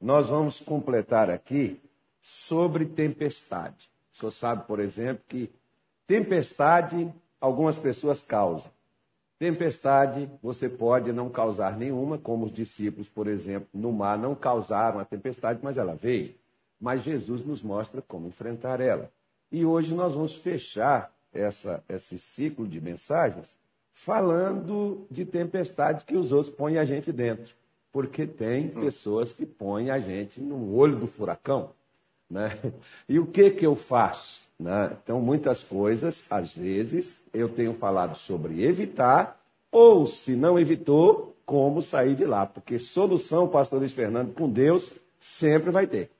nós vamos completar aqui sobre tempestade. O senhor sabe, por exemplo, que tempestade algumas pessoas causam. Tempestade você pode não causar nenhuma, como os discípulos, por exemplo, no mar não causaram a tempestade, mas ela veio. Mas Jesus nos mostra como enfrentar ela. E hoje nós vamos fechar essa, esse ciclo de mensagens falando de tempestade que os outros põem a gente dentro. Porque tem hum. pessoas que põem a gente no olho do furacão. Né? E o que, que eu faço? Né? Então, muitas coisas, às vezes, eu tenho falado sobre evitar, ou se não evitou, como sair de lá. Porque solução, pastor Luiz Fernando, com Deus, sempre vai ter.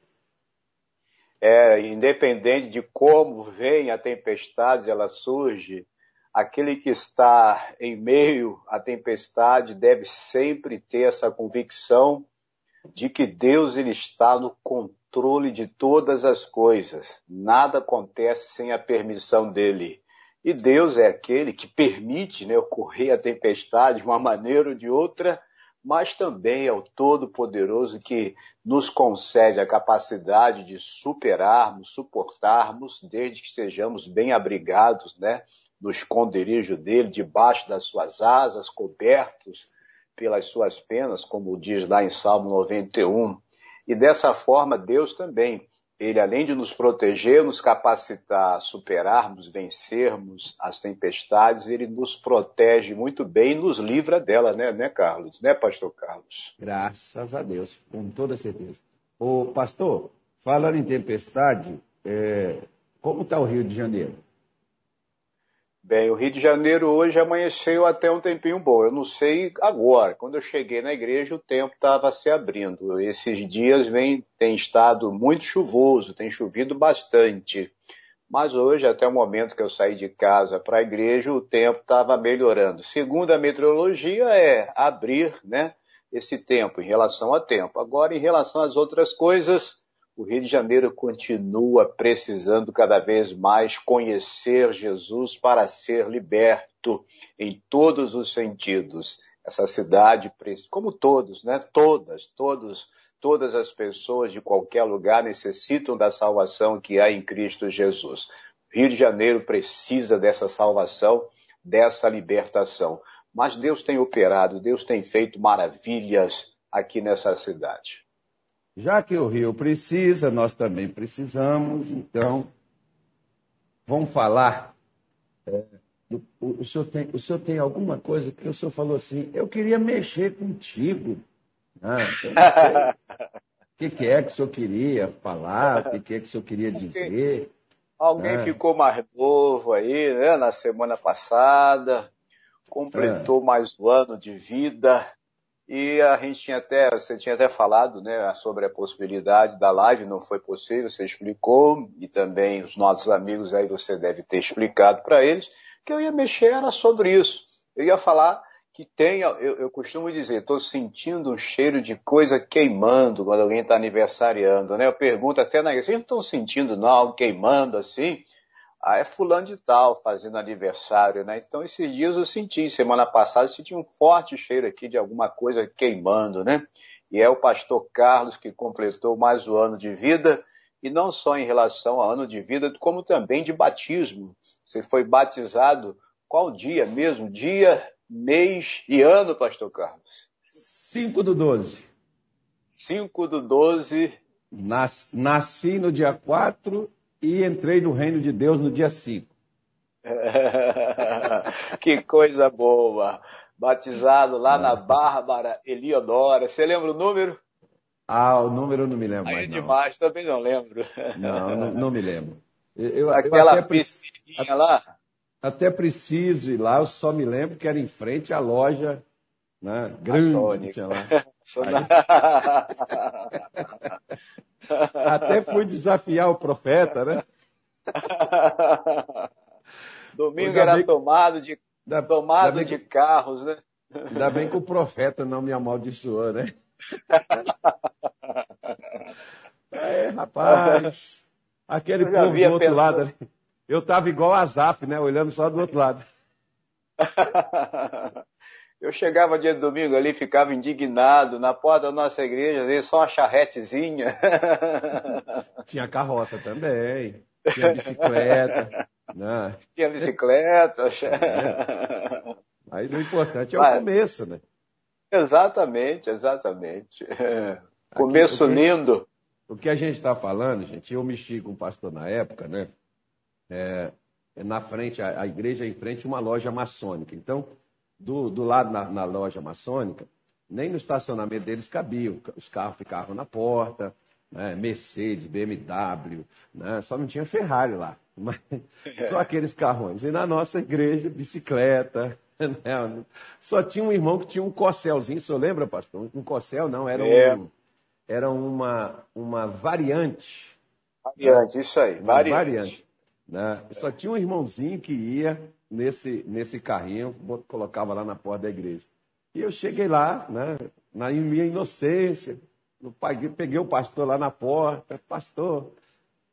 É, independente de como vem a tempestade, ela surge, aquele que está em meio à tempestade deve sempre ter essa convicção de que Deus ele está no controle de todas as coisas. Nada acontece sem a permissão dele. E Deus é aquele que permite né, ocorrer a tempestade de uma maneira ou de outra, mas também é o Todo-Poderoso que nos concede a capacidade de superarmos, suportarmos, desde que estejamos bem abrigados, né, no esconderijo dele, debaixo das suas asas, cobertos pelas suas penas, como diz lá em Salmo 91. E dessa forma, Deus também, ele além de nos proteger, nos capacitar a superarmos, vencermos as tempestades, ele nos protege muito bem e nos livra dela, né, né, Carlos? Né, pastor Carlos? Graças a Deus, com toda certeza. O pastor, falando em tempestade, é, como está o Rio de Janeiro? Bem, o Rio de Janeiro hoje amanheceu até um tempinho bom. Eu não sei agora. Quando eu cheguei na igreja, o tempo estava se abrindo. Esses dias vem, tem estado muito chuvoso, tem chovido bastante. Mas hoje, até o momento que eu saí de casa para a igreja, o tempo estava melhorando. Segundo a meteorologia, é abrir né, esse tempo, em relação ao tempo. Agora, em relação às outras coisas, o Rio de Janeiro continua precisando cada vez mais conhecer Jesus para ser liberto em todos os sentidos. Essa cidade, como todos, né? Todas, todos, todas as pessoas de qualquer lugar necessitam da salvação que há em Cristo Jesus. Rio de Janeiro precisa dessa salvação, dessa libertação. Mas Deus tem operado, Deus tem feito maravilhas aqui nessa cidade. Já que o Rio precisa, nós também precisamos, então vamos falar. É, o, o, senhor tem, o senhor tem alguma coisa que o senhor falou assim, eu queria mexer contigo. Ah, o que, que, é que o senhor queria falar? O que, que é que o senhor queria dizer? Alguém ah. ficou mais novo aí, né, na semana passada, completou ah. mais um ano de vida. E a gente tinha até, você tinha até falado, né, sobre a possibilidade da live, não foi possível, você explicou, e também os nossos amigos aí você deve ter explicado para eles, que eu ia mexer era sobre isso. Eu ia falar que tem, eu, eu costumo dizer, estou sentindo um cheiro de coisa queimando quando alguém está aniversariando, né? Eu pergunto até na igreja, vocês não estão sentindo não, algo queimando assim? Ah, é fulano de tal fazendo aniversário, né? Então esses dias eu senti, semana passada, eu senti um forte cheiro aqui de alguma coisa queimando, né? E é o pastor Carlos que completou mais um ano de vida, e não só em relação ao ano de vida, como também de batismo. Você foi batizado qual dia mesmo? Dia, mês e ano, pastor Carlos? 5 do 12. 5 do 12. Nas, nasci no dia 4 e entrei no reino de Deus no dia 5. que coisa boa! Batizado lá na Bárbara Eliodora. Você lembra o número? Ah, o número eu não me lembro. Aí mais, demais, também não lembro. Não, não, não me lembro. Eu, Aquela eu piscininha lá? Até preciso ir lá, eu só me lembro que era em frente à loja né, grande que tinha lá. Até fui desafiar o profeta, né? Domingo era tomado de, da, tomado de carros, né? Ainda bem que o profeta não me amaldiçoou, né? É, rapaz, aquele povo do outro lado. Eu estava igual a Zaf, né? Olhando só do outro lado. Eu chegava dia de domingo ali, ficava indignado, na porta da nossa igreja, ali, só uma charretezinha. Tinha carroça também, tinha bicicleta. Né? Tinha bicicleta. É. Mas o importante é o começo, né? Exatamente, exatamente. Começo Aqui, lindo. O que a gente está falando, gente, eu mexi com o pastor na época, né? É, é na frente, a, a, igreja é em frente uma loja maçônica. Então, do, do lado na, na loja maçônica, nem no estacionamento deles cabia. Os carros ficavam na porta, né? Mercedes, BMW, né? só não tinha Ferrari lá. Mas, só aqueles carrões. E na nossa igreja, bicicleta, Né? Só tinha um irmão que tinha um corcelzinho, o senhor lembra, pastor? Um corcel, não, era, é. um, era uma, uma variante. Variante, isso aí, variante. variante né? Só tinha um irmãozinho que ia nesse, nesse carrinho, colocava lá na porta da igreja. E eu cheguei lá, né, na minha inocência, peguei o pastor lá na porta, pastor,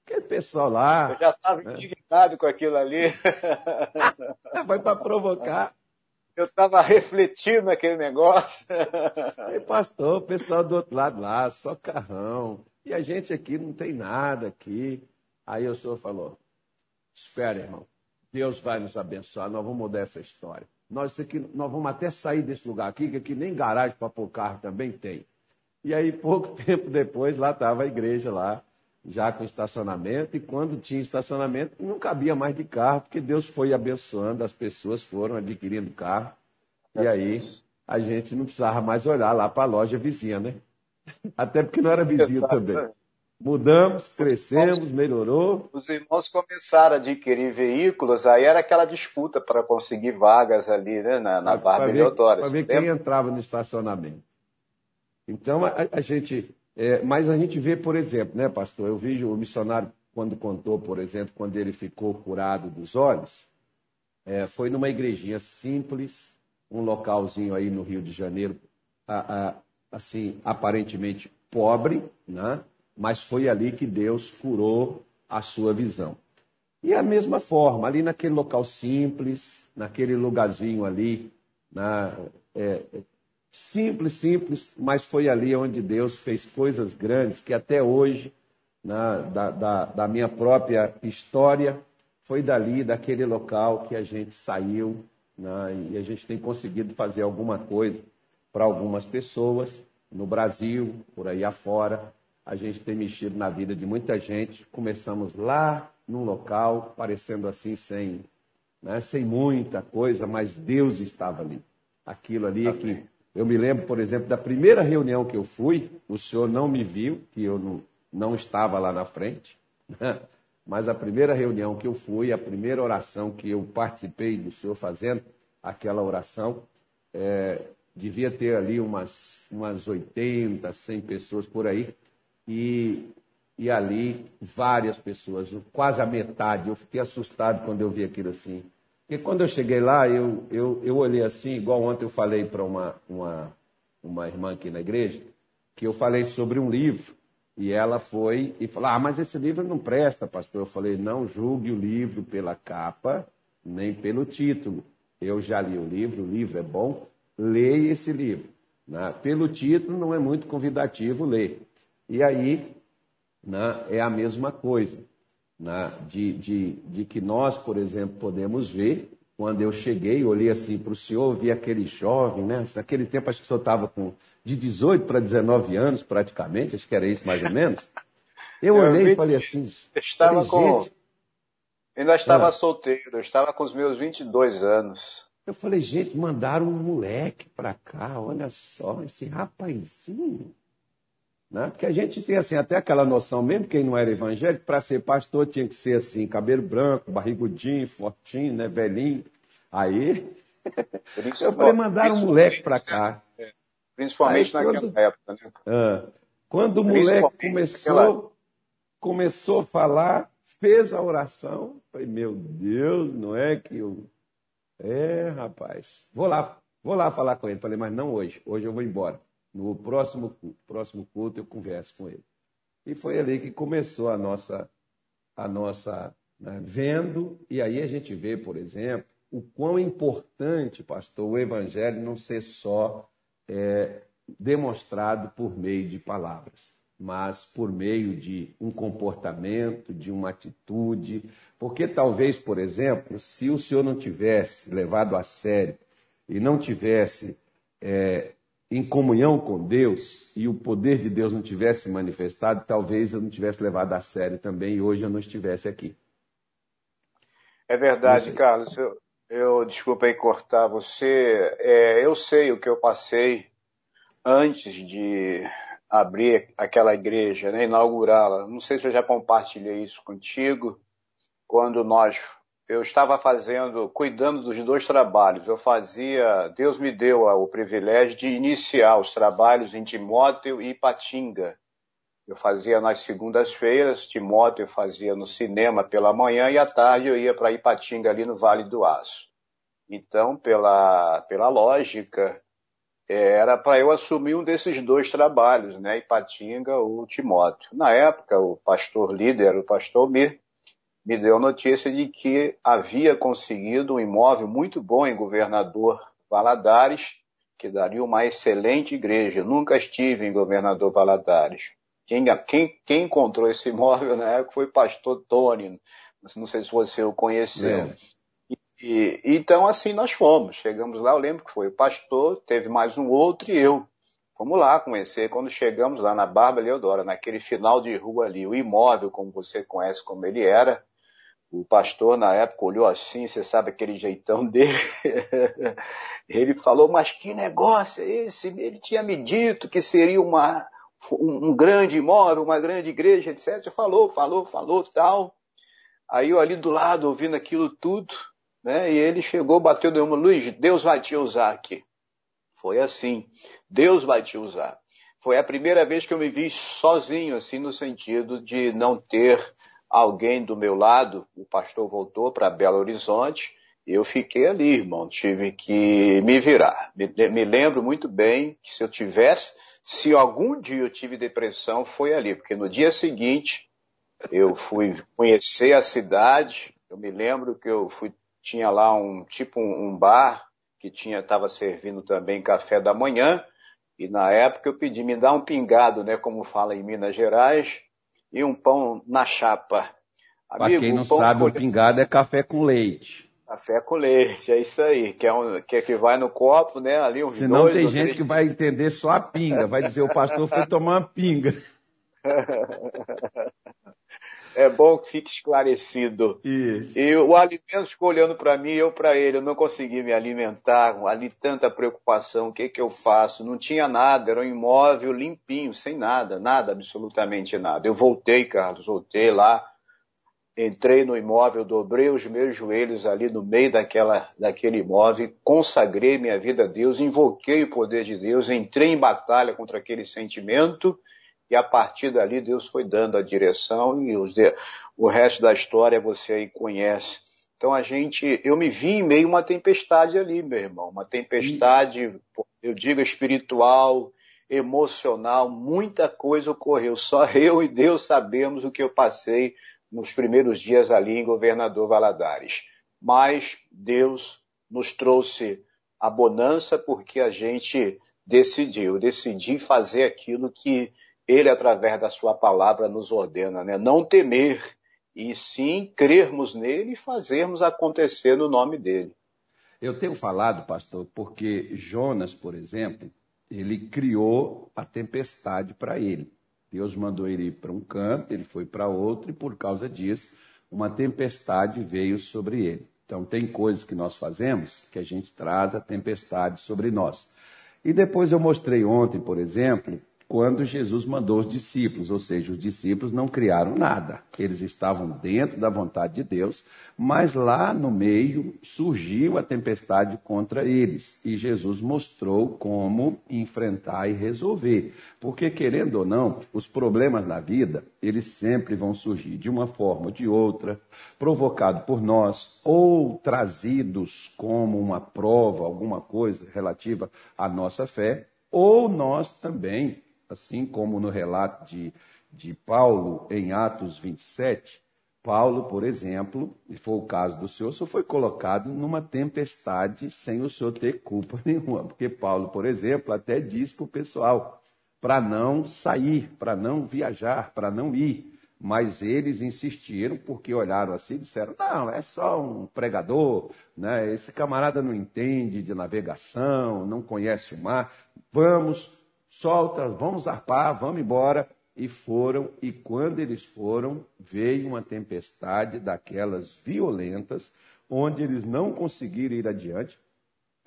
aquele pessoal lá. Eu já estava né? indignado com aquilo ali. Vai para provocar. Eu estava refletindo aquele negócio. E pastor, o pessoal do outro lado lá, só carrão. E a gente aqui não tem nada aqui. Aí o senhor falou: Espera, irmão. Deus vai nos abençoar. Nós vamos mudar essa história. Nós, aqui, nós vamos até sair desse lugar aqui, que aqui nem garagem para pôr carro também tem. E aí, pouco tempo depois, lá estava a igreja lá, já com estacionamento, e quando tinha estacionamento, não cabia mais de carro, porque Deus foi abençoando, as pessoas foram adquirindo carro, e aí a gente não precisava mais olhar lá para a loja vizinha, né? Até porque não era vizinho também. Mudamos, crescemos, melhorou. Os irmãos começaram a adquirir veículos, aí era aquela disputa para conseguir vagas ali, né, na, na Barra Eleodoro. Para ver quem entrava no estacionamento. Então, a, a gente é, mas a gente vê, por exemplo, né, pastor? Eu vejo o missionário, quando contou, por exemplo, quando ele ficou curado dos olhos, é, foi numa igrejinha simples, um localzinho aí no Rio de Janeiro, a, a, assim, aparentemente pobre, né? Mas foi ali que Deus curou a sua visão. E a mesma forma, ali naquele local simples, naquele lugarzinho ali, na, é, Simples, simples, mas foi ali onde Deus fez coisas grandes que até hoje, na, da, da, da minha própria história, foi dali, daquele local que a gente saiu né, e a gente tem conseguido fazer alguma coisa para algumas pessoas no Brasil, por aí afora. A gente tem mexido na vida de muita gente. Começamos lá num local, parecendo assim, sem, né, sem muita coisa, mas Deus estava ali. Aquilo ali é que eu me lembro, por exemplo, da primeira reunião que eu fui, o senhor não me viu, que eu não, não estava lá na frente, né? mas a primeira reunião que eu fui, a primeira oração que eu participei do senhor fazendo, aquela oração, é, devia ter ali umas, umas 80, 100 pessoas por aí, e, e ali várias pessoas, quase a metade. Eu fiquei assustado quando eu vi aquilo assim. Porque quando eu cheguei lá, eu, eu, eu olhei assim, igual ontem eu falei para uma, uma, uma irmã aqui na igreja, que eu falei sobre um livro, e ela foi e falou: Ah, mas esse livro não presta, pastor. Eu falei: Não julgue o livro pela capa, nem pelo título. Eu já li o livro, o livro é bom, leia esse livro. Né? Pelo título, não é muito convidativo ler. E aí, né, é a mesma coisa né, de, de, de que nós, por exemplo, podemos ver. Quando eu cheguei, olhei assim para o senhor, vi aquele jovem, né? Naquele tempo, acho que o senhor estava com de 18 para 19 anos, praticamente, acho que era isso mais ou menos. Eu, eu olhei e falei assim. Estava falei, com. Gente, ainda estava ah, solteiro, eu estava com os meus 22 anos. Eu falei, gente, mandaram um moleque para cá, olha só, esse rapazinho. Né? Porque a gente tem assim, até aquela noção, mesmo quem não era evangélico, para ser pastor tinha que ser assim, cabelo branco, barrigudinho, fortinho, né, velhinho. Aí eu falei, mandaram um moleque para cá. É, principalmente Aí, naquela quando, época, né? Ah, quando o moleque começou, naquela... começou a falar, fez a oração, falei, meu Deus, não é que eu. É, rapaz, vou lá, vou lá falar com ele. Falei, mas não hoje, hoje eu vou embora. No próximo culto, próximo culto eu converso com ele. E foi ali que começou a nossa, a nossa né, vendo, e aí a gente vê, por exemplo, o quão importante, pastor, o evangelho não ser só é, demonstrado por meio de palavras, mas por meio de um comportamento, de uma atitude. Porque talvez, por exemplo, se o senhor não tivesse levado a sério e não tivesse é, em comunhão com Deus e o poder de Deus não tivesse manifestado, talvez eu não tivesse levado a sério também e hoje eu não estivesse aqui. É verdade, Carlos. Eu, eu desculpa aí cortar você. É, eu sei o que eu passei antes de abrir aquela igreja, né, inaugurá-la. Não sei se eu já compartilhei isso contigo. Quando nós eu estava fazendo, cuidando dos dois trabalhos. Eu fazia, Deus me deu o privilégio de iniciar os trabalhos em Timóteo e Ipatinga. Eu fazia nas segundas-feiras, Timóteo fazia no cinema pela manhã e à tarde eu ia para Ipatinga ali no Vale do Aço. Então, pela, pela lógica, era para eu assumir um desses dois trabalhos, né, Ipatinga ou Timóteo. Na época, o pastor líder, o pastor Mir, me deu notícia de que havia conseguido um imóvel muito bom em Governador Valadares, que daria uma excelente igreja. nunca estive em Governador Valadares. Quem, quem, quem, encontrou esse imóvel na época foi o pastor Tony. Não sei se você o conheceu. É. E, então, assim, nós fomos. Chegamos lá, eu lembro que foi o pastor, teve mais um outro e eu. Fomos lá conhecer. Quando chegamos lá na Barba Leodora, naquele final de rua ali, o imóvel, como você conhece como ele era, o pastor na época olhou assim, você sabe aquele jeitão dele. ele falou, mas que negócio é esse? Ele tinha me dito que seria uma, um grande imóvel, uma grande igreja, etc. Falou, falou, falou, tal. Aí eu ali do lado, ouvindo aquilo tudo, né? E ele chegou, bateu de uma, Luiz, Deus vai te usar aqui. Foi assim, Deus vai te usar. Foi a primeira vez que eu me vi sozinho, assim, no sentido de não ter alguém do meu lado, o pastor voltou para Belo Horizonte, eu fiquei ali, irmão, tive que me virar. Me, me, lembro muito bem que se eu tivesse, se algum dia eu tive depressão, foi ali, porque no dia seguinte eu fui conhecer a cidade, eu me lembro que eu fui, tinha lá um tipo um, um bar que tinha estava servindo também café da manhã, e na época eu pedi me dá um pingado, né, como fala em Minas Gerais, e um pão na chapa. Para quem não sabe, o pingado é café com leite. Café com leite, é isso aí, que é, um, que, é que vai no copo, né? Ali um Senão dois, tem gente três... que vai entender só a pinga, vai dizer o pastor foi tomar uma pinga. é bom que fique esclarecido. Isso. E o alimento ficou olhando para mim, eu para ele, eu não consegui me alimentar, ali tanta preocupação, o que que eu faço? Não tinha nada, era um imóvel limpinho, sem nada, nada, absolutamente nada. Eu voltei, Carlos, voltei lá, entrei no imóvel, dobrei os meus joelhos ali no meio daquela, daquele imóvel, consagrei minha vida a Deus, invoquei o poder de Deus, entrei em batalha contra aquele sentimento, e a partir dali Deus foi dando a direção e os, o resto da história você aí conhece. Então a gente, eu me vi em meio a uma tempestade ali, meu irmão, uma tempestade, eu digo espiritual, emocional, muita coisa ocorreu. Só eu e Deus sabemos o que eu passei nos primeiros dias ali em Governador Valadares. Mas Deus nos trouxe a bonança porque a gente decidiu, decidi fazer aquilo que ele, através da sua palavra, nos ordena, né? Não temer, e sim crermos nele e fazermos acontecer no nome dele. Eu tenho falado, pastor, porque Jonas, por exemplo, ele criou a tempestade para ele. Deus mandou ele ir para um canto, ele foi para outro, e por causa disso, uma tempestade veio sobre ele. Então, tem coisas que nós fazemos que a gente traz a tempestade sobre nós. E depois eu mostrei ontem, por exemplo, quando Jesus mandou os discípulos, ou seja, os discípulos não criaram nada. Eles estavam dentro da vontade de Deus, mas lá no meio surgiu a tempestade contra eles. E Jesus mostrou como enfrentar e resolver. Porque, querendo ou não, os problemas na vida, eles sempre vão surgir de uma forma ou de outra, provocado por nós, ou trazidos como uma prova, alguma coisa relativa à nossa fé, ou nós também assim como no relato de, de Paulo em Atos 27, Paulo, por exemplo, e foi o caso do senhor, só foi colocado numa tempestade sem o senhor ter culpa nenhuma. Porque Paulo, por exemplo, até disse para o pessoal para não sair, para não viajar, para não ir. Mas eles insistiram porque olharam assim e disseram: não, é só um pregador, né? esse camarada não entende de navegação, não conhece o mar. Vamos, solta, vamos arpar, vamos embora. E foram, e quando eles foram, veio uma tempestade daquelas violentas, onde eles não conseguiram ir adiante.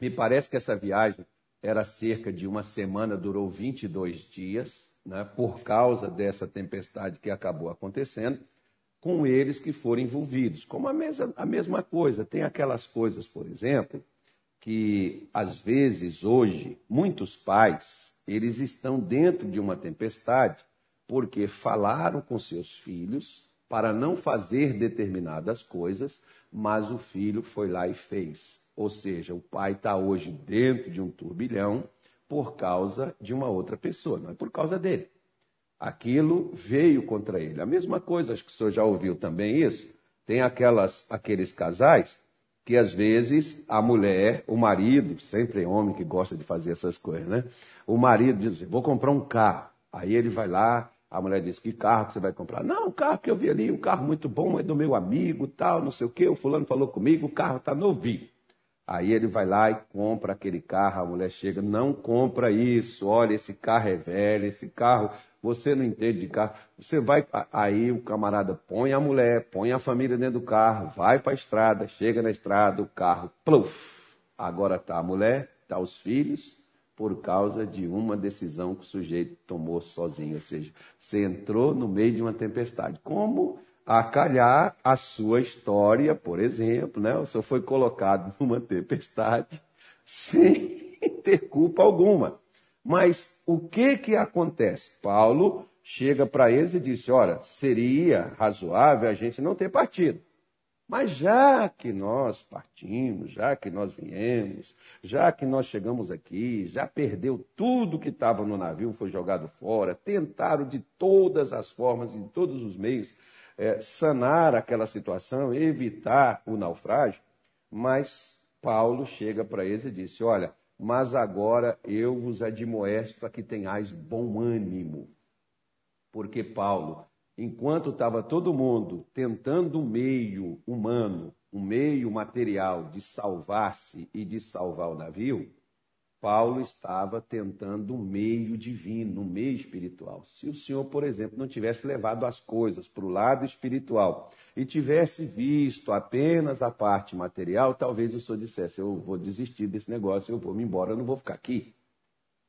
Me parece que essa viagem era cerca de uma semana, durou 22 dias, né, por causa dessa tempestade que acabou acontecendo, com eles que foram envolvidos. Como a mesma, a mesma coisa, tem aquelas coisas, por exemplo, que às vezes hoje muitos pais eles estão dentro de uma tempestade porque falaram com seus filhos para não fazer determinadas coisas, mas o filho foi lá e fez. Ou seja, o pai está hoje dentro de um turbilhão por causa de uma outra pessoa, não é por causa dele. Aquilo veio contra ele. A mesma coisa, acho que o senhor já ouviu também isso. Tem aquelas, aqueles casais que às vezes a mulher, o marido, sempre é homem que gosta de fazer essas coisas, né? O marido diz: Vou comprar um carro. Aí ele vai lá, a mulher diz: Que carro que você vai comprar? Não, o carro que eu vi ali, um carro muito bom, é do meu amigo, tal, não sei o quê. O fulano falou comigo, o carro está novinho. Aí ele vai lá e compra aquele carro, a mulher chega, não compra isso, olha, esse carro é velho, esse carro, você não entende de carro. Você vai, aí o camarada põe a mulher, põe a família dentro do carro, vai para a estrada, chega na estrada, o carro, pluf, agora tá a mulher, tá os filhos, por causa de uma decisão que o sujeito tomou sozinho, ou seja, você entrou no meio de uma tempestade. Como a calhar a sua história, por exemplo, né? O senhor foi colocado numa tempestade sem ter culpa alguma. Mas o que que acontece? Paulo chega para eles e disse: "Ora, seria razoável a gente não ter partido. Mas já que nós partimos, já que nós viemos, já que nós chegamos aqui, já perdeu tudo que estava no navio, foi jogado fora, tentaram de todas as formas, de todos os meios, é, sanar aquela situação, evitar o naufrágio, mas Paulo chega para eles e disse: Olha, mas agora eu vos admoesto a que tenhais bom ânimo. Porque Paulo, enquanto estava todo mundo tentando um meio humano, um meio material de salvar-se e de salvar o navio, Paulo estava tentando um meio divino, um meio espiritual. Se o Senhor, por exemplo, não tivesse levado as coisas para o lado espiritual e tivesse visto apenas a parte material, talvez o Senhor dissesse: Eu vou desistir desse negócio, eu vou me embora, eu não vou ficar aqui.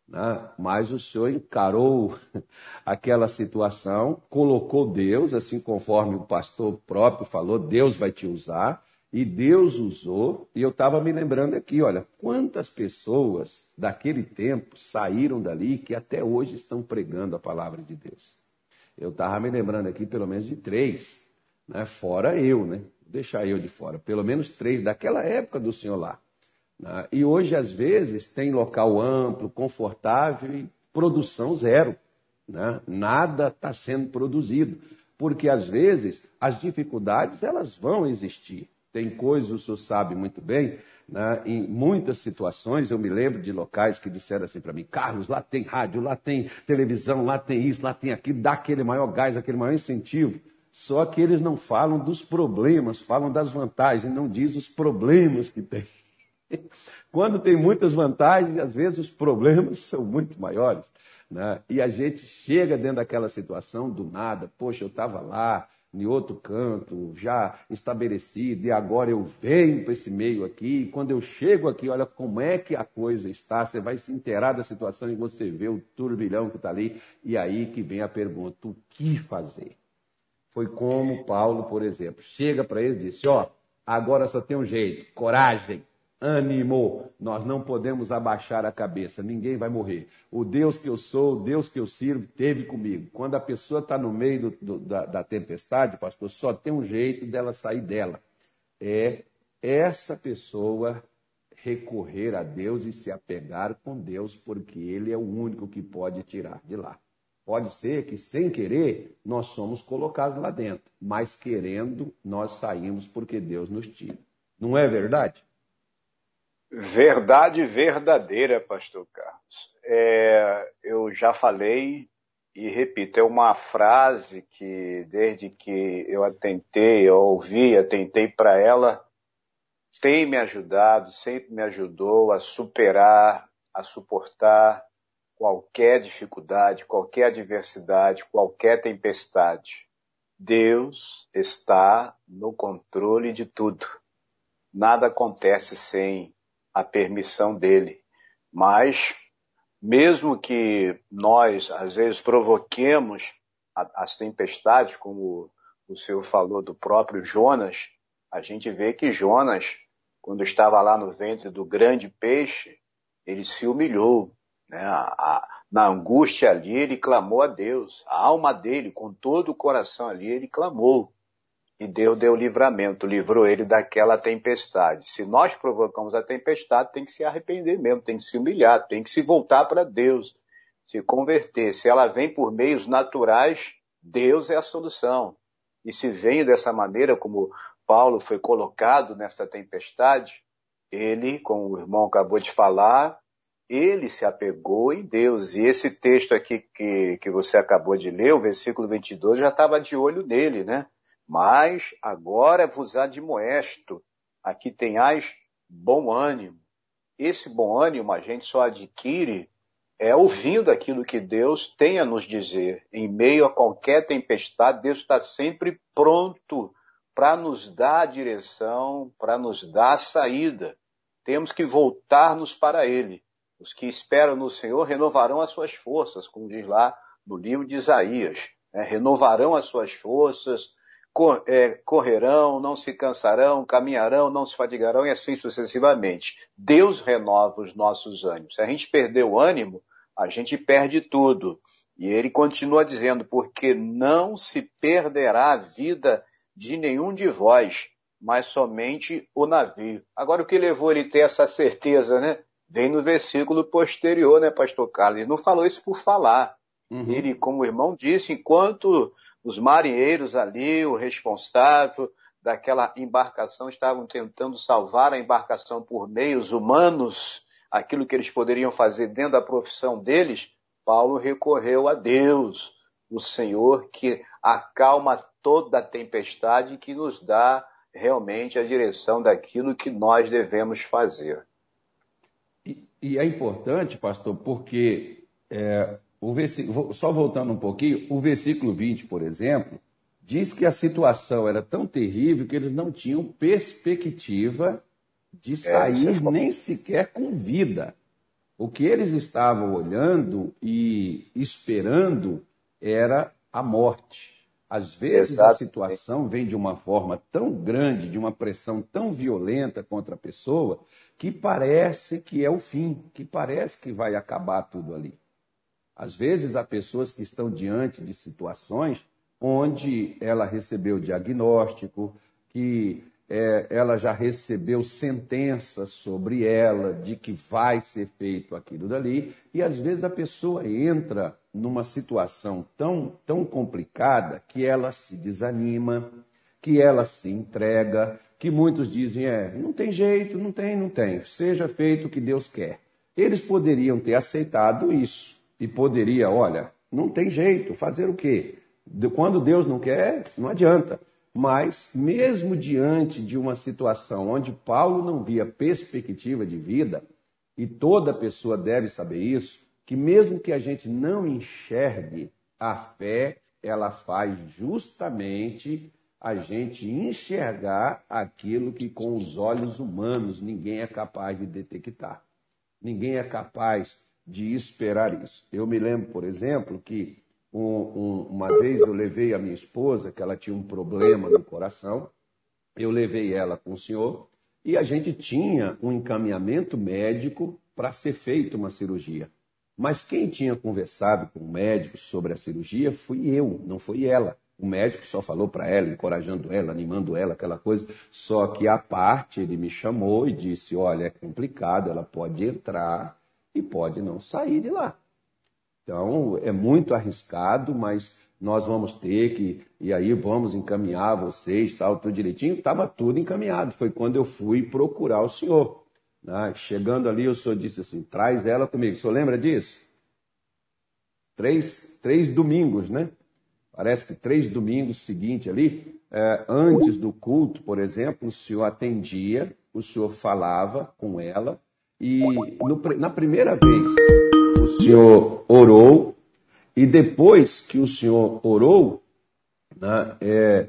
Né? Mas o Senhor encarou aquela situação, colocou Deus, assim conforme o pastor próprio falou: Deus vai te usar e Deus usou, e eu estava me lembrando aqui, olha, quantas pessoas daquele tempo saíram dali que até hoje estão pregando a palavra de Deus. Eu estava me lembrando aqui pelo menos de três, né? fora eu, né? deixar eu de fora, pelo menos três daquela época do Senhor lá. Né? E hoje, às vezes, tem local amplo, confortável e produção zero. Né? Nada está sendo produzido, porque às vezes as dificuldades elas vão existir. Tem coisas, o senhor sabe muito bem, né? em muitas situações, eu me lembro de locais que disseram assim para mim: Carlos, lá tem rádio, lá tem televisão, lá tem isso, lá tem aquilo, dá aquele maior gás, aquele maior incentivo. Só que eles não falam dos problemas, falam das vantagens, não diz os problemas que tem. Quando tem muitas vantagens, às vezes os problemas são muito maiores. Né? E a gente chega dentro daquela situação do nada, poxa, eu estava lá, em outro canto, já estabelecido, e agora eu venho para esse meio aqui, e quando eu chego aqui, olha como é que a coisa está, você vai se inteirar da situação e você vê o turbilhão que está ali, e aí que vem a pergunta, o que fazer? Foi como Paulo, por exemplo, chega para ele e disse, ó, oh, agora só tem um jeito, coragem, ânimo, nós não podemos abaixar a cabeça, ninguém vai morrer. O Deus que eu sou, o Deus que eu sirvo, teve comigo. Quando a pessoa está no meio do, do, da, da tempestade, pastor, só tem um jeito dela sair dela. É essa pessoa recorrer a Deus e se apegar com Deus, porque Ele é o único que pode tirar de lá. Pode ser que, sem querer, nós somos colocados lá dentro, mas querendo, nós saímos porque Deus nos tira. Não é verdade? Verdade verdadeira, Pastor Carlos. É, eu já falei e repito, é uma frase que desde que eu atentei, eu ouvi, atentei para ela, tem me ajudado, sempre me ajudou a superar, a suportar qualquer dificuldade, qualquer adversidade, qualquer tempestade. Deus está no controle de tudo. Nada acontece sem a permissão dele. Mas, mesmo que nós, às vezes, provoquemos as tempestades, como o senhor falou do próprio Jonas, a gente vê que Jonas, quando estava lá no ventre do grande peixe, ele se humilhou. Né? na angústia ali, ele clamou a Deus. A alma dele, com todo o coração ali, ele clamou e Deus deu livramento, livrou ele daquela tempestade. Se nós provocamos a tempestade, tem que se arrepender mesmo, tem que se humilhar, tem que se voltar para Deus, se converter. Se ela vem por meios naturais, Deus é a solução. E se vem dessa maneira, como Paulo foi colocado nessa tempestade, ele, como o irmão acabou de falar, ele se apegou em Deus. E esse texto aqui que, que você acabou de ler, o versículo 22, já estava de olho nele, né? Mas agora vos admoesto, aqui tenhais bom ânimo. Esse bom ânimo a gente só adquire é ouvindo aquilo que Deus tem a nos dizer. Em meio a qualquer tempestade, Deus está sempre pronto para nos dar a direção, para nos dar a saída. Temos que voltar-nos para Ele. Os que esperam no Senhor renovarão as suas forças, como diz lá no livro de Isaías. Né? Renovarão as suas forças, é, correrão, não se cansarão, caminharão, não se fadigarão e assim sucessivamente. Deus renova os nossos ânimos. Se a gente perder o ânimo, a gente perde tudo. E ele continua dizendo, porque não se perderá a vida de nenhum de vós, mas somente o navio. Agora, o que levou ele a ter essa certeza, né? Vem no versículo posterior, né, pastor Carlos? Ele não falou isso por falar. Uhum. Ele, como o irmão disse, enquanto os marinheiros ali, o responsável daquela embarcação, estavam tentando salvar a embarcação por meios humanos, aquilo que eles poderiam fazer dentro da profissão deles. Paulo recorreu a Deus, o Senhor que acalma toda a tempestade e que nos dá realmente a direção daquilo que nós devemos fazer. E, e é importante, pastor, porque é, só voltando um pouquinho, o versículo 20, por exemplo, diz que a situação era tão terrível que eles não tinham perspectiva de é, sair é, nem sequer com vida. O que eles estavam olhando e esperando era a morte. Às vezes Exato. a situação vem de uma forma tão grande, de uma pressão tão violenta contra a pessoa, que parece que é o fim, que parece que vai acabar tudo ali. Às vezes há pessoas que estão diante de situações onde ela recebeu diagnóstico, que é, ela já recebeu sentença sobre ela de que vai ser feito aquilo dali, e às vezes a pessoa entra numa situação tão, tão complicada que ela se desanima, que ela se entrega, que muitos dizem, é, não tem jeito, não tem, não tem, seja feito o que Deus quer. Eles poderiam ter aceitado isso, e poderia, olha, não tem jeito, fazer o quê? Quando Deus não quer, não adianta. Mas, mesmo diante de uma situação onde Paulo não via perspectiva de vida, e toda pessoa deve saber isso, que mesmo que a gente não enxergue, a fé, ela faz justamente a gente enxergar aquilo que com os olhos humanos ninguém é capaz de detectar. Ninguém é capaz de esperar isso. Eu me lembro, por exemplo, que um, um, uma vez eu levei a minha esposa, que ela tinha um problema no coração, eu levei ela com o senhor e a gente tinha um encaminhamento médico para ser feita uma cirurgia. Mas quem tinha conversado com o médico sobre a cirurgia fui eu, não foi ela. O médico só falou para ela, encorajando ela, animando ela, aquela coisa. Só que à parte ele me chamou e disse: Olha, é complicado, ela pode entrar e pode não sair de lá. Então, é muito arriscado, mas nós vamos ter que, e aí vamos encaminhar vocês, tal, tudo direitinho. Estava tudo encaminhado. Foi quando eu fui procurar o senhor. Né? Chegando ali, o senhor disse assim: traz ela comigo. O senhor lembra disso? Três, três domingos, né? Parece que três domingos seguintes ali, é, antes do culto, por exemplo, o senhor atendia, o senhor falava com ela, e no, na primeira vez o senhor orou, e depois que o senhor orou, né, é,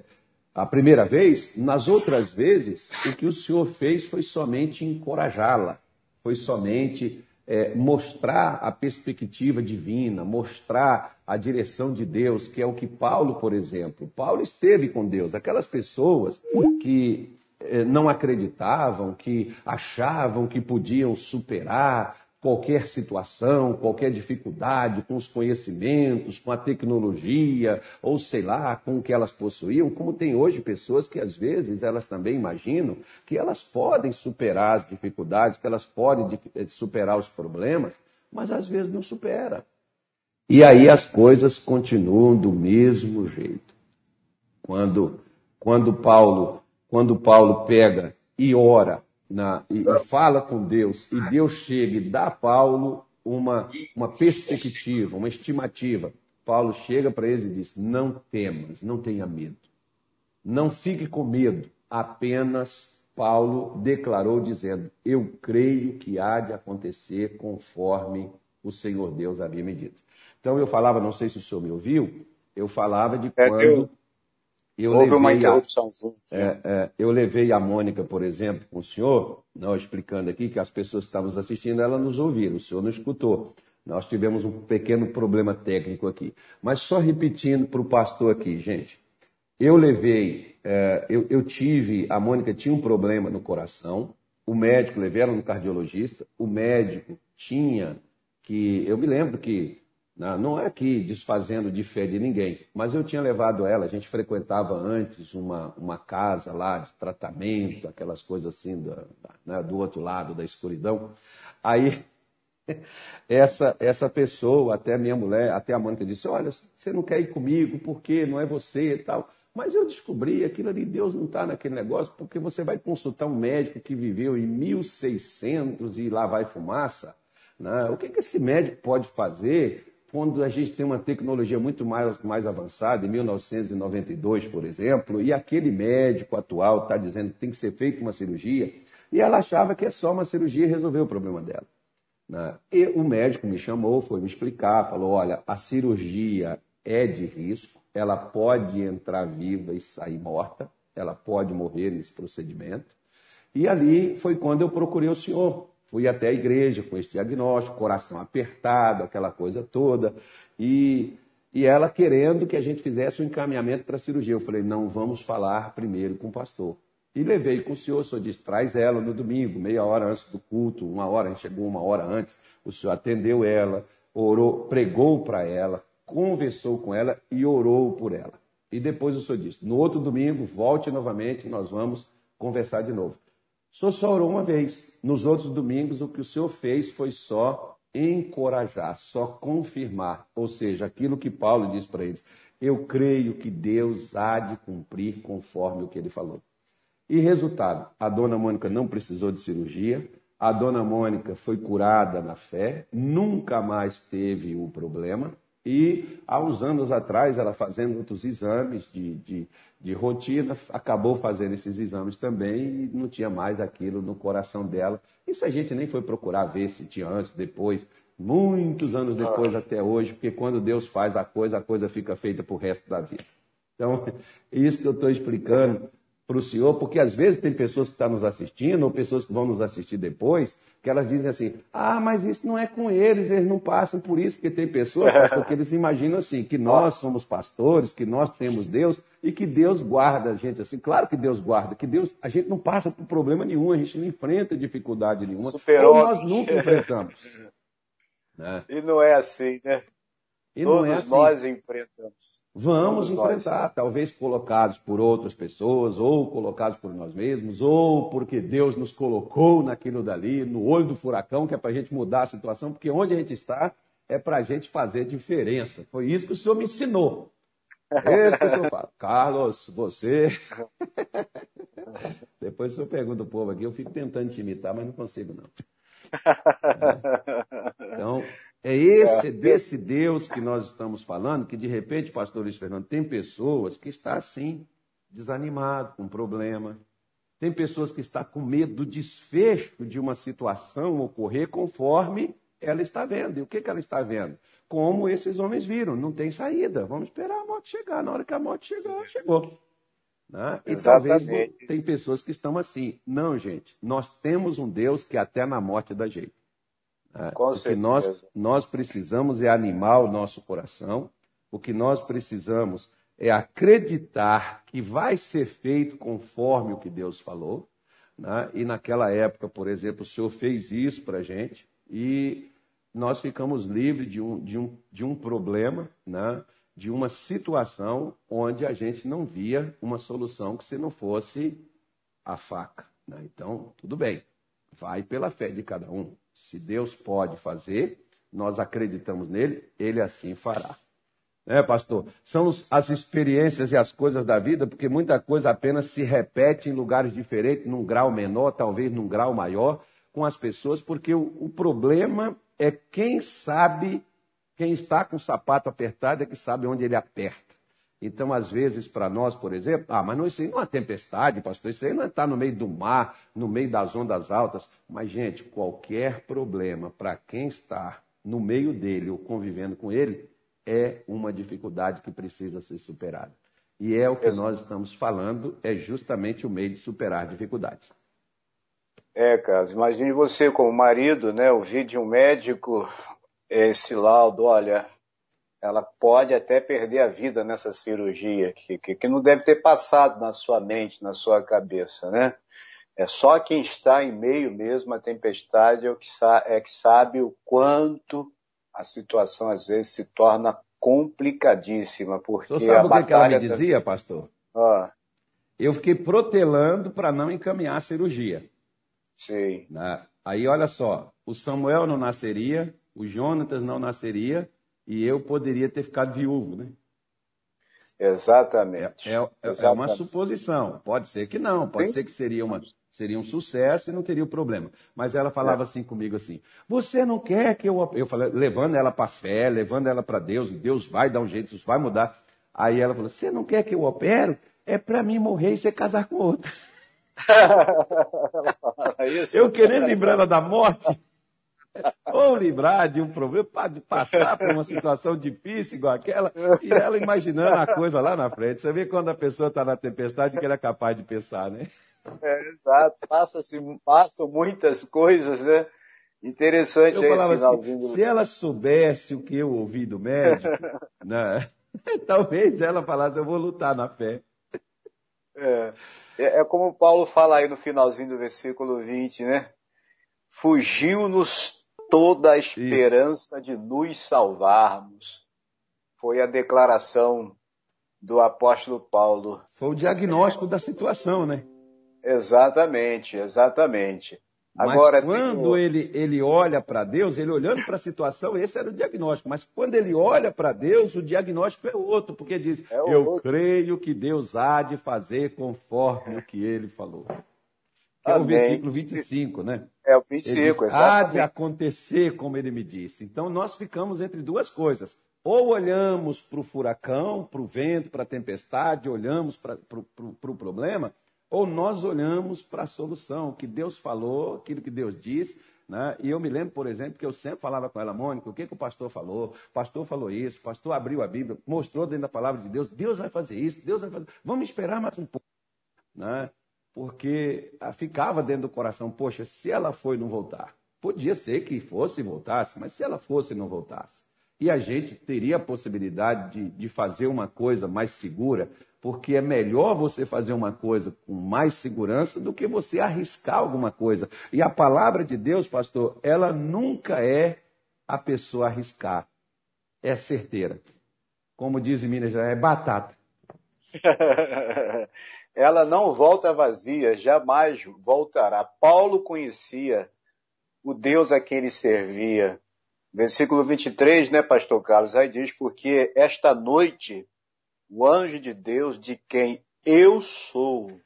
a primeira vez, nas outras vezes, o que o senhor fez foi somente encorajá-la, foi somente é, mostrar a perspectiva divina, mostrar a direção de Deus, que é o que Paulo, por exemplo, Paulo esteve com Deus. Aquelas pessoas que não acreditavam, que achavam que podiam superar qualquer situação, qualquer dificuldade com os conhecimentos, com a tecnologia, ou sei lá, com o que elas possuíam, como tem hoje pessoas que às vezes elas também imaginam que elas podem superar as dificuldades, que elas podem eh, superar os problemas, mas às vezes não supera. E aí as coisas continuam do mesmo jeito. Quando quando Paulo, quando Paulo pega e ora na, e, e, fala com Deus, e Deus chega e dá a Paulo uma, uma perspectiva, uma estimativa. Paulo chega para eles e diz: Não temas, não tenha medo. Não fique com medo. Apenas Paulo declarou dizendo: Eu creio que há de acontecer conforme o Senhor Deus havia me dito. Então eu falava, não sei se o senhor me ouviu, eu falava de quando. Eu Houve uma interrupção. A, é, é, eu levei a Mônica, por exemplo, com o senhor, não, explicando aqui que as pessoas que estavam assistindo, ela nos ouviram, o senhor não escutou. Nós tivemos um pequeno problema técnico aqui. Mas só repetindo para o pastor aqui, gente. Eu levei, é, eu, eu tive, a Mônica tinha um problema no coração, o médico, levei ela no cardiologista, o médico tinha que, eu me lembro que não é que desfazendo de fé de ninguém, mas eu tinha levado ela, a gente frequentava antes uma, uma casa lá de tratamento, aquelas coisas assim do, né, do outro lado da escuridão. Aí essa, essa pessoa, até minha mulher, até a Mônica disse, olha, você não quer ir comigo, porque não é você e tal. Mas eu descobri aquilo ali, Deus não está naquele negócio, porque você vai consultar um médico que viveu em 1600 e lá vai fumaça. Né? O que, que esse médico pode fazer quando a gente tem uma tecnologia muito mais, mais avançada, em 1992, por exemplo, e aquele médico atual está dizendo que tem que ser feita uma cirurgia, e ela achava que é só uma cirurgia resolver o problema dela. Né? E o médico me chamou, foi me explicar, falou: olha, a cirurgia é de risco, ela pode entrar viva e sair morta, ela pode morrer nesse procedimento. E ali foi quando eu procurei o senhor, Fui até a igreja com esse diagnóstico, coração apertado, aquela coisa toda, e, e ela querendo que a gente fizesse um encaminhamento para a cirurgia. Eu falei, não, vamos falar primeiro com o pastor. E levei com o senhor, o senhor disse, traz ela no domingo, meia hora antes do culto, uma hora, a gente chegou uma hora antes, o senhor atendeu ela, orou, pregou para ela, conversou com ela e orou por ela. E depois o senhor disse, no outro domingo, volte novamente, nós vamos conversar de novo. Senhor só orou uma vez. Nos outros domingos, o que o senhor fez foi só encorajar, só confirmar. Ou seja, aquilo que Paulo diz para eles: Eu creio que Deus há de cumprir conforme o que ele falou. E resultado: a dona Mônica não precisou de cirurgia, a dona Mônica foi curada na fé, nunca mais teve o problema. E há uns anos atrás, ela fazendo outros exames de, de, de rotina, acabou fazendo esses exames também e não tinha mais aquilo no coração dela. Isso a gente nem foi procurar ver se tinha antes, depois, muitos anos depois até hoje, porque quando Deus faz a coisa, a coisa fica feita para o resto da vida. Então, isso que eu estou explicando para o senhor, porque às vezes tem pessoas que estão nos assistindo, ou pessoas que vão nos assistir depois, que elas dizem assim: ah, mas isso não é com eles, eles não passam por isso, porque tem pessoas porque eles imaginam assim, que nós somos pastores, que nós temos Deus e que Deus guarda a gente assim. Claro que Deus guarda, que Deus, a gente não passa por problema nenhum, a gente não enfrenta dificuldade nenhuma, Super ou nós nunca enfrentamos. né? E não é assim, né? E Todos é assim. nós enfrentamos. Vamos Todos enfrentar, nós. talvez colocados por outras pessoas, ou colocados por nós mesmos, ou porque Deus nos colocou naquilo dali, no olho do furacão, que é para a gente mudar a situação, porque onde a gente está é para a gente fazer diferença. Foi isso que o senhor me ensinou. Esse que o senhor fala. Carlos, você. Depois o senhor pergunta o povo aqui, eu fico tentando te imitar, mas não consigo, não. Então, é esse, desse Deus que nós estamos falando, que de repente, pastor Luiz Fernando, tem pessoas que está assim, desanimado, com problema. Tem pessoas que estão com medo do desfecho de uma situação ocorrer conforme ela está vendo. E o que, que ela está vendo? Como esses homens viram, não tem saída. Vamos esperar a morte chegar. Na hora que a morte chegar, chegou. Né? E talvez tem pessoas que estão assim. Não, gente, nós temos um Deus que até na morte dá jeito. Né? Com o que nós, nós precisamos é animar o nosso coração. O que nós precisamos é acreditar que vai ser feito conforme o que Deus falou. Né? E naquela época, por exemplo, o Senhor fez isso para a gente e nós ficamos livres de um, de um, de um problema, né? de uma situação onde a gente não via uma solução que se não fosse a faca. Né? Então, tudo bem, vai pela fé de cada um. Se Deus pode fazer, nós acreditamos nele, ele assim fará. É, pastor? São as experiências e as coisas da vida, porque muita coisa apenas se repete em lugares diferentes, num grau menor, talvez num grau maior, com as pessoas, porque o, o problema é quem sabe, quem está com o sapato apertado é que sabe onde ele aperta. Então, às vezes, para nós, por exemplo, ah, mas não, isso aí não é tempestade, pastor, isso aí não está no meio do mar, no meio das ondas altas. Mas, gente, qualquer problema para quem está no meio dele ou convivendo com ele é uma dificuldade que precisa ser superada. E é o que nós estamos falando, é justamente o meio de superar dificuldades. É, Carlos, imagine você como marido, né, ouvir de um médico esse laudo, olha, ela pode até perder a vida nessa cirurgia, que, que, que, não deve ter passado na sua mente, na sua cabeça, né? É só quem está em meio mesmo à tempestade é, o que, é que sabe o quanto a situação às vezes se torna complicadíssima, porque Você sabe a o que, ela me dizia, pastor? Ah. Eu fiquei protelando para não encaminhar a cirurgia. Sim. Né? Aí olha só, o Samuel não nasceria, o Jonatas não nasceria e eu poderia ter ficado viúvo, né? Exatamente. É, é, Exatamente. é uma suposição. Pode ser que não, pode Tem... ser que seria, uma, seria um sucesso e não teria o problema. Mas ela falava é. assim comigo assim: Você não quer que eu. Eu falei, levando ela para a fé, levando ela para Deus, Deus vai dar um jeito, isso vai mudar. Aí ela falou: Você não quer que eu opere? É para mim morrer e você casar com outra. eu querendo livrar ela da morte, ou livrar de um problema, de passar por uma situação difícil igual aquela, e ela imaginando a coisa lá na frente. Você vê quando a pessoa está na tempestade que ela é capaz de pensar, né? É, exato, Passa-se, passam muitas coisas, né? Interessante eu falava assim, Se ela soubesse o que eu ouvi do médico, né? talvez ela falasse, eu vou lutar na fé. É. É, é como Paulo fala aí no finalzinho do versículo 20, né? Fugiu-nos toda a esperança Isso. de nos salvarmos. Foi a declaração do apóstolo Paulo. Foi o diagnóstico da situação, né? Exatamente, exatamente. Mas Agora, quando tem... ele, ele olha para Deus, ele olhando para a situação, esse era o diagnóstico. Mas quando ele olha para Deus, o diagnóstico é outro, porque diz: é Eu outro. creio que Deus há de fazer conforme o que ele falou. É o versículo 25, né? É o 25, diz, exatamente. Há de acontecer como ele me disse. Então nós ficamos entre duas coisas. Ou olhamos para o furacão, para o vento, para a tempestade, olhamos para o pro, pro, pro problema, ou nós olhamos para a solução, que Deus falou, aquilo que Deus disse, né? E eu me lembro, por exemplo, que eu sempre falava com ela, Mônica, o que, que o pastor falou? O pastor falou isso, o pastor abriu a Bíblia, mostrou dentro da palavra de Deus, Deus vai fazer isso, Deus vai fazer. Vamos esperar mais um pouco. Né? Porque ficava dentro do coração, poxa, se ela foi não voltar. Podia ser que fosse e voltasse, mas se ela fosse e não voltasse. E a gente teria a possibilidade de, de fazer uma coisa mais segura, porque é melhor você fazer uma coisa com mais segurança do que você arriscar alguma coisa. E a palavra de Deus, pastor, ela nunca é a pessoa arriscar, é certeira. Como diz em Minas Gerais, é batata. ela não volta vazia, jamais voltará. Paulo conhecia o Deus a quem ele servia. Versículo 23, né, pastor Carlos? Aí diz, porque esta noite o anjo de Deus, de quem eu sou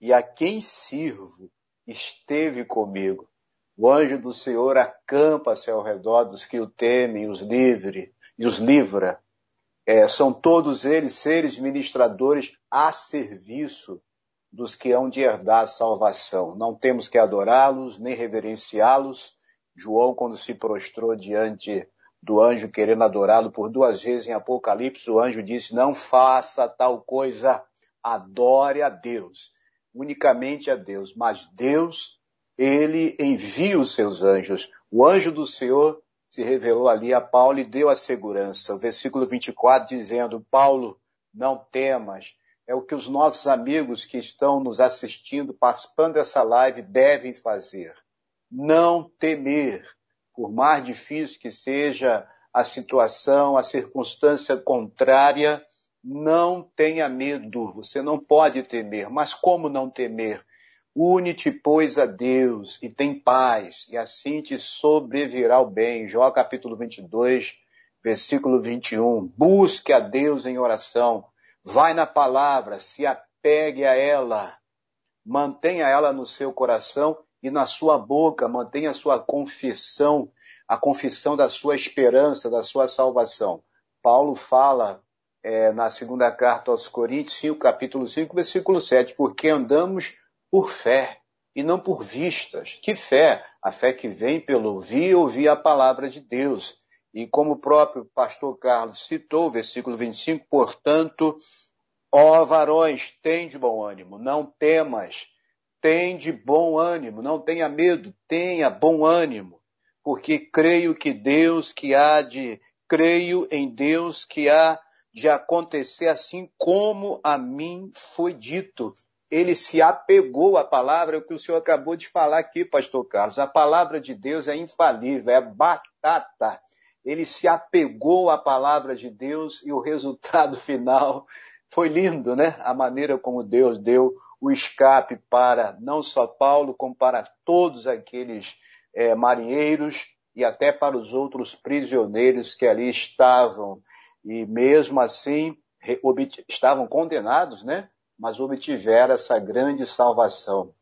e a quem sirvo, esteve comigo. O anjo do Senhor acampa-se ao redor dos que o temem, os livre e os livra. É, são todos eles seres ministradores a serviço dos que hão de herdar a salvação. Não temos que adorá-los nem reverenciá-los. João, quando se prostrou diante do anjo querendo adorá-lo por duas vezes em Apocalipse, o anjo disse: Não faça tal coisa, adore a Deus, unicamente a Deus. Mas Deus, ele envia os seus anjos. O anjo do Senhor se revelou ali a Paulo e deu a segurança. O versículo 24 dizendo: Paulo, não temas. É o que os nossos amigos que estão nos assistindo, participando dessa live, devem fazer. Não temer por mais difícil que seja a situação, a circunstância contrária, não tenha medo, você não pode temer. Mas como não temer? Une-te, pois, a Deus e tem paz, e assim te sobrevirá o bem. Jó capítulo 22, versículo 21. Busque a Deus em oração, vai na palavra, se apegue a ela, mantenha ela no seu coração e na sua boca mantenha a sua confissão, a confissão da sua esperança, da sua salvação. Paulo fala é, na segunda carta aos Coríntios, 5, capítulo 5, versículo 7, porque andamos por fé e não por vistas. Que fé? A fé que vem pelo ouvir e ouvir a palavra de Deus. E como o próprio pastor Carlos citou, versículo 25, portanto, ó varões, tem de bom ânimo, não temas, tem de bom ânimo, não tenha medo, tenha bom ânimo, porque creio que Deus que há de, creio em Deus que há de acontecer assim como a mim foi dito. Ele se apegou à palavra, é o que o senhor acabou de falar aqui, pastor Carlos. A palavra de Deus é infalível, é batata. Ele se apegou à palavra de Deus e o resultado final foi lindo, né? A maneira como Deus deu o escape para não só Paulo, como para todos aqueles é, marinheiros e até para os outros prisioneiros que ali estavam. E mesmo assim, estavam condenados, né? Mas obtiveram essa grande salvação.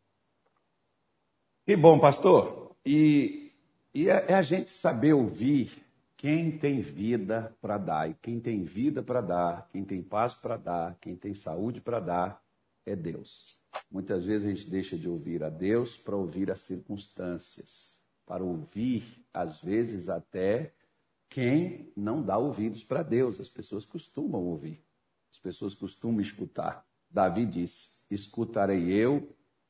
Que bom, pastor. E, e é, é a gente saber ouvir quem tem vida para dar. E quem tem vida para dar, quem tem paz para dar, quem tem saúde para dar, é Deus. Muitas vezes a gente deixa de ouvir a Deus para ouvir as circunstâncias, para ouvir, às vezes, até quem não dá ouvidos para Deus. As pessoas costumam ouvir, as pessoas costumam escutar. Davi disse: Escutarei eu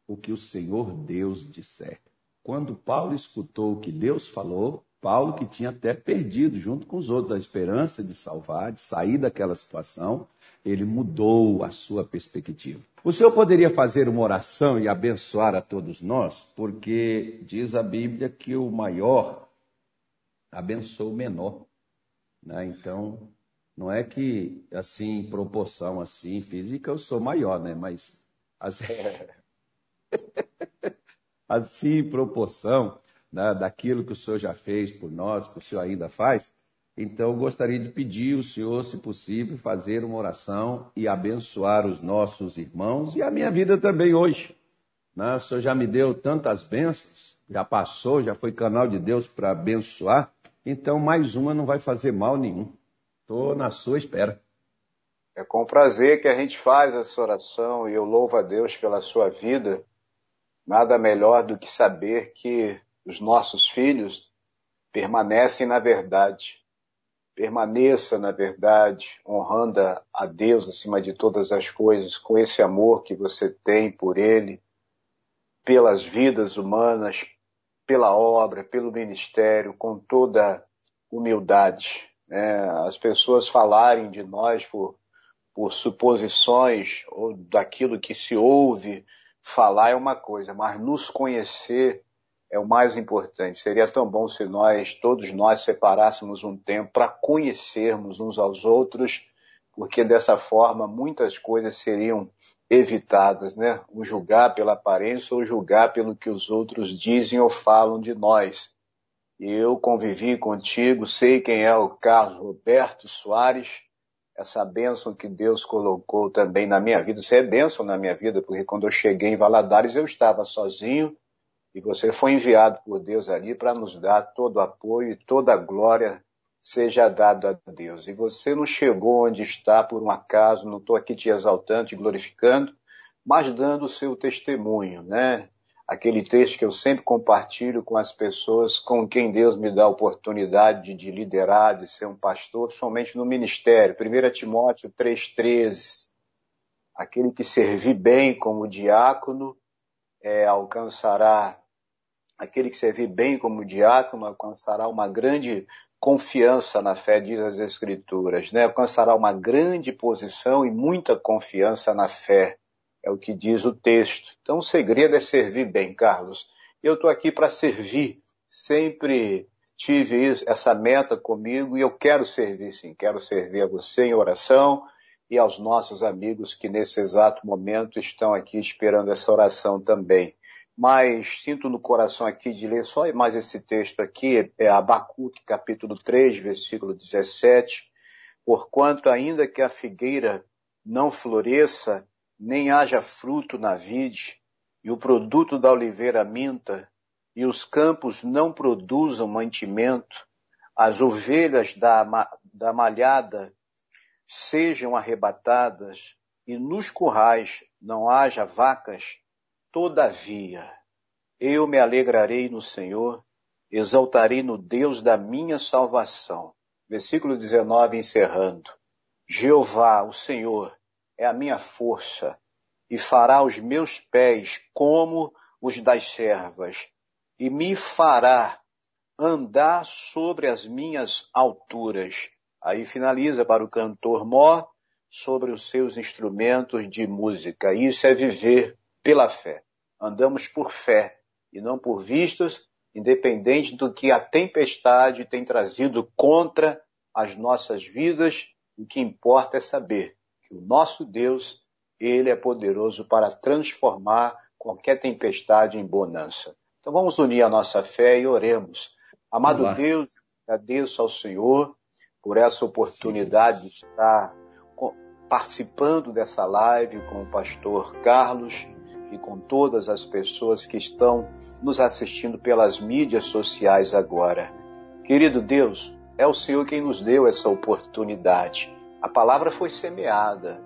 o que o Senhor Deus disser. Quando Paulo escutou o que Deus falou, Paulo, que tinha até perdido, junto com os outros, a esperança de salvar, de sair daquela situação, ele mudou a sua perspectiva. O Senhor poderia fazer uma oração e abençoar a todos nós, porque diz a Bíblia que o maior abençoa o menor. Né? Então, não é que assim, em proporção assim, física, eu sou maior, né? Mas assim, assim em proporção né, daquilo que o Senhor já fez por nós, que o Senhor ainda faz, então, eu gostaria de pedir o Senhor, se possível, fazer uma oração e abençoar os nossos irmãos e a minha vida também hoje. Né? O Senhor já me deu tantas bênçãos, já passou, já foi canal de Deus para abençoar, então mais uma não vai fazer mal nenhum. Estou na sua espera. É com prazer que a gente faz essa oração e eu louvo a Deus pela sua vida. Nada melhor do que saber que os nossos filhos permanecem na verdade permaneça na verdade, honrando a Deus acima de todas as coisas, com esse amor que você tem por Ele, pelas vidas humanas, pela obra, pelo ministério, com toda humildade. Né? As pessoas falarem de nós por, por suposições ou daquilo que se ouve falar é uma coisa, mas nos conhecer é o mais importante. Seria tão bom se nós, todos nós, separássemos um tempo para conhecermos uns aos outros, porque dessa forma muitas coisas seriam evitadas, né? O julgar pela aparência ou julgar pelo que os outros dizem ou falam de nós. Eu convivi contigo, sei quem é o Carlos Roberto Soares, essa bênção que Deus colocou também na minha vida. Você é bênção na minha vida, porque quando eu cheguei em Valadares eu estava sozinho e você foi enviado por Deus ali para nos dar todo o apoio e toda a glória seja dado a Deus. E você não chegou onde está por um acaso, não estou aqui te exaltando, te glorificando, mas dando o seu testemunho, né? Aquele texto que eu sempre compartilho com as pessoas com quem Deus me dá a oportunidade de liderar, de ser um pastor, somente no ministério. 1 Timóteo 3,13. Aquele que servir bem como diácono é, alcançará, aquele que servir bem como diácono alcançará uma grande confiança na fé, diz as Escrituras, né? alcançará uma grande posição e muita confiança na fé. É o que diz o texto. Então o segredo é servir bem, Carlos. Eu estou aqui para servir. Sempre tive essa meta comigo e eu quero servir sim. Quero servir a você em oração e aos nossos amigos que nesse exato momento estão aqui esperando essa oração também. Mas sinto no coração aqui de ler só mais esse texto aqui, é Abacuque capítulo 3, versículo 17. Porquanto ainda que a figueira não floresça nem haja fruto na vide, e o produto da oliveira minta, e os campos não produzam mantimento, as ovelhas da, da malhada sejam arrebatadas, e nos currais não haja vacas, todavia eu me alegrarei no Senhor, exaltarei no Deus da minha salvação. Versículo 19 encerrando. Jeová, o Senhor, é a minha força, e fará os meus pés como os das servas, e me fará andar sobre as minhas alturas. Aí finaliza para o cantor Mó sobre os seus instrumentos de música. Isso é viver pela fé. Andamos por fé e não por vistas, independente do que a tempestade tem trazido contra as nossas vidas. O que importa é saber que o nosso Deus, ele é poderoso para transformar qualquer tempestade em bonança. Então vamos unir a nossa fé e oremos. Amado Olá. Deus, agradeço ao Senhor por essa oportunidade Sim. de estar participando dessa live com o pastor Carlos e com todas as pessoas que estão nos assistindo pelas mídias sociais agora. Querido Deus, é o Senhor quem nos deu essa oportunidade. A palavra foi semeada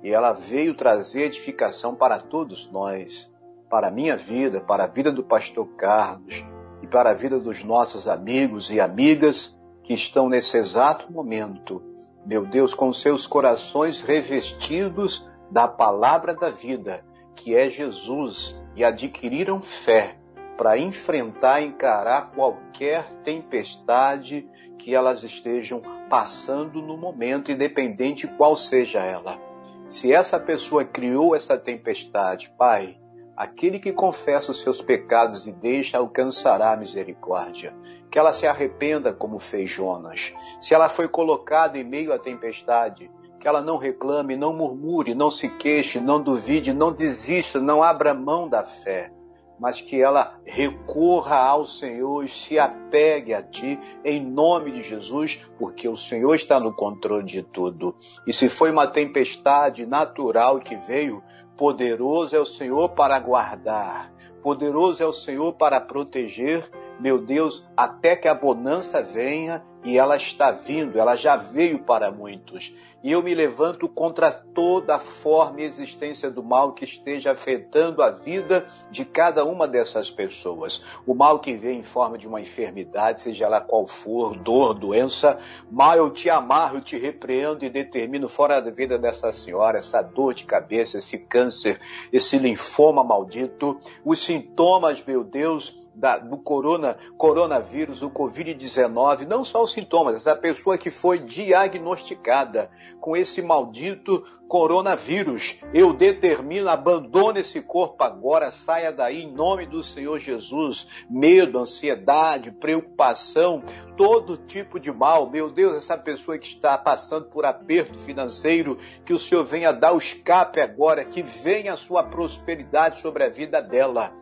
e ela veio trazer edificação para todos nós, para a minha vida, para a vida do pastor Carlos e para a vida dos nossos amigos e amigas que estão nesse exato momento, meu Deus, com seus corações revestidos da palavra da vida, que é Jesus, e adquiriram fé para enfrentar encarar qualquer tempestade que elas estejam passando no momento, independente qual seja ela. Se essa pessoa criou essa tempestade, Pai, aquele que confessa os seus pecados e deixa alcançará a misericórdia. Que ela se arrependa como fez Jonas. Se ela foi colocada em meio à tempestade, que ela não reclame, não murmure, não se queixe, não duvide, não desista, não abra mão da fé mas que ela recorra ao Senhor e se apegue a Ti em nome de Jesus, porque o Senhor está no controle de tudo. E se foi uma tempestade natural que veio, poderoso é o Senhor para guardar, poderoso é o Senhor para proteger, meu Deus, até que a bonança venha e ela está vindo, ela já veio para muitos. E eu me levanto contra toda forma e existência do mal que esteja afetando a vida de cada uma dessas pessoas. O mal que vem em forma de uma enfermidade, seja lá qual for, dor, doença, mal eu te amarro, eu te repreendo e determino fora da vida dessa senhora essa dor de cabeça, esse câncer, esse linfoma maldito, os sintomas, meu Deus, da, do corona, coronavírus, o Covid-19, não só os sintomas, essa pessoa que foi diagnosticada com esse maldito coronavírus, eu determino, abandone esse corpo agora, saia daí em nome do Senhor Jesus. Medo, ansiedade, preocupação, todo tipo de mal. Meu Deus, essa pessoa que está passando por aperto financeiro, que o Senhor venha dar o escape agora, que venha a sua prosperidade sobre a vida dela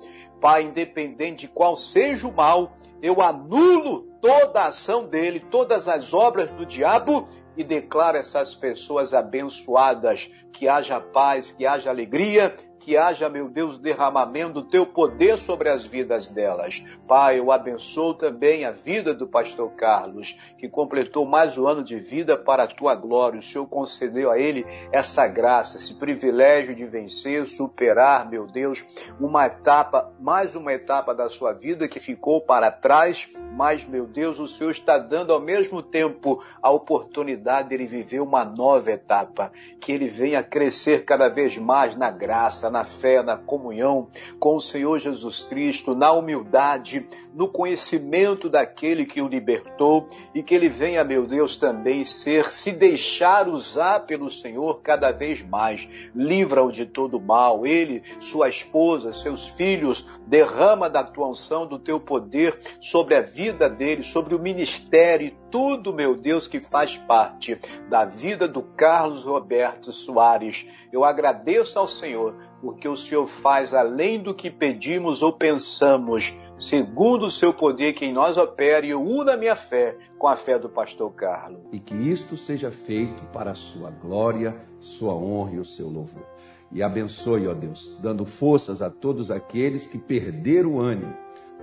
Pai, independente de qual seja o mal, eu anulo toda a ação dele, todas as obras do diabo e declaro essas pessoas abençoadas, que haja paz, que haja alegria, que haja, meu Deus, derramamento do teu poder sobre as vidas delas. Pai, eu abençoo também a vida do pastor Carlos, que completou mais um ano de vida para a tua glória. O Senhor concedeu a ele essa graça, esse privilégio de vencer, superar, meu Deus, uma etapa, mais uma etapa da sua vida que ficou para trás, mas, meu Deus, o Senhor está dando ao mesmo tempo a oportunidade de ele viver uma nova etapa, que ele venha crescer cada vez mais na graça, na fé, na comunhão com o Senhor Jesus Cristo, na humildade, no conhecimento daquele que o libertou e que ele venha, meu Deus, também ser, se deixar usar pelo Senhor cada vez mais. Livra-o de todo mal, ele, sua esposa, seus filhos, derrama da tua unção, do teu poder sobre a vida dele, sobre o ministério e tudo, meu Deus, que faz parte da vida do Carlos Roberto Soares. Eu agradeço ao Senhor porque o Senhor faz além do que pedimos ou pensamos, segundo o seu poder que em nós opera, e eu uno a minha fé com a fé do pastor Carlos. E que isto seja feito para a sua glória, sua honra e o seu louvor. E abençoe, ó Deus, dando forças a todos aqueles que perderam o ânimo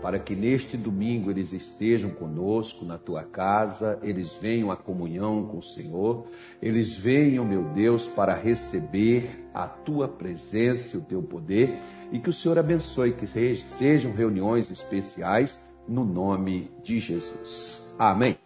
para que neste domingo eles estejam conosco na tua casa, eles venham à comunhão com o Senhor, eles venham, meu Deus, para receber a tua presença e o teu poder e que o Senhor abençoe, que sejam reuniões especiais no nome de Jesus. Amém.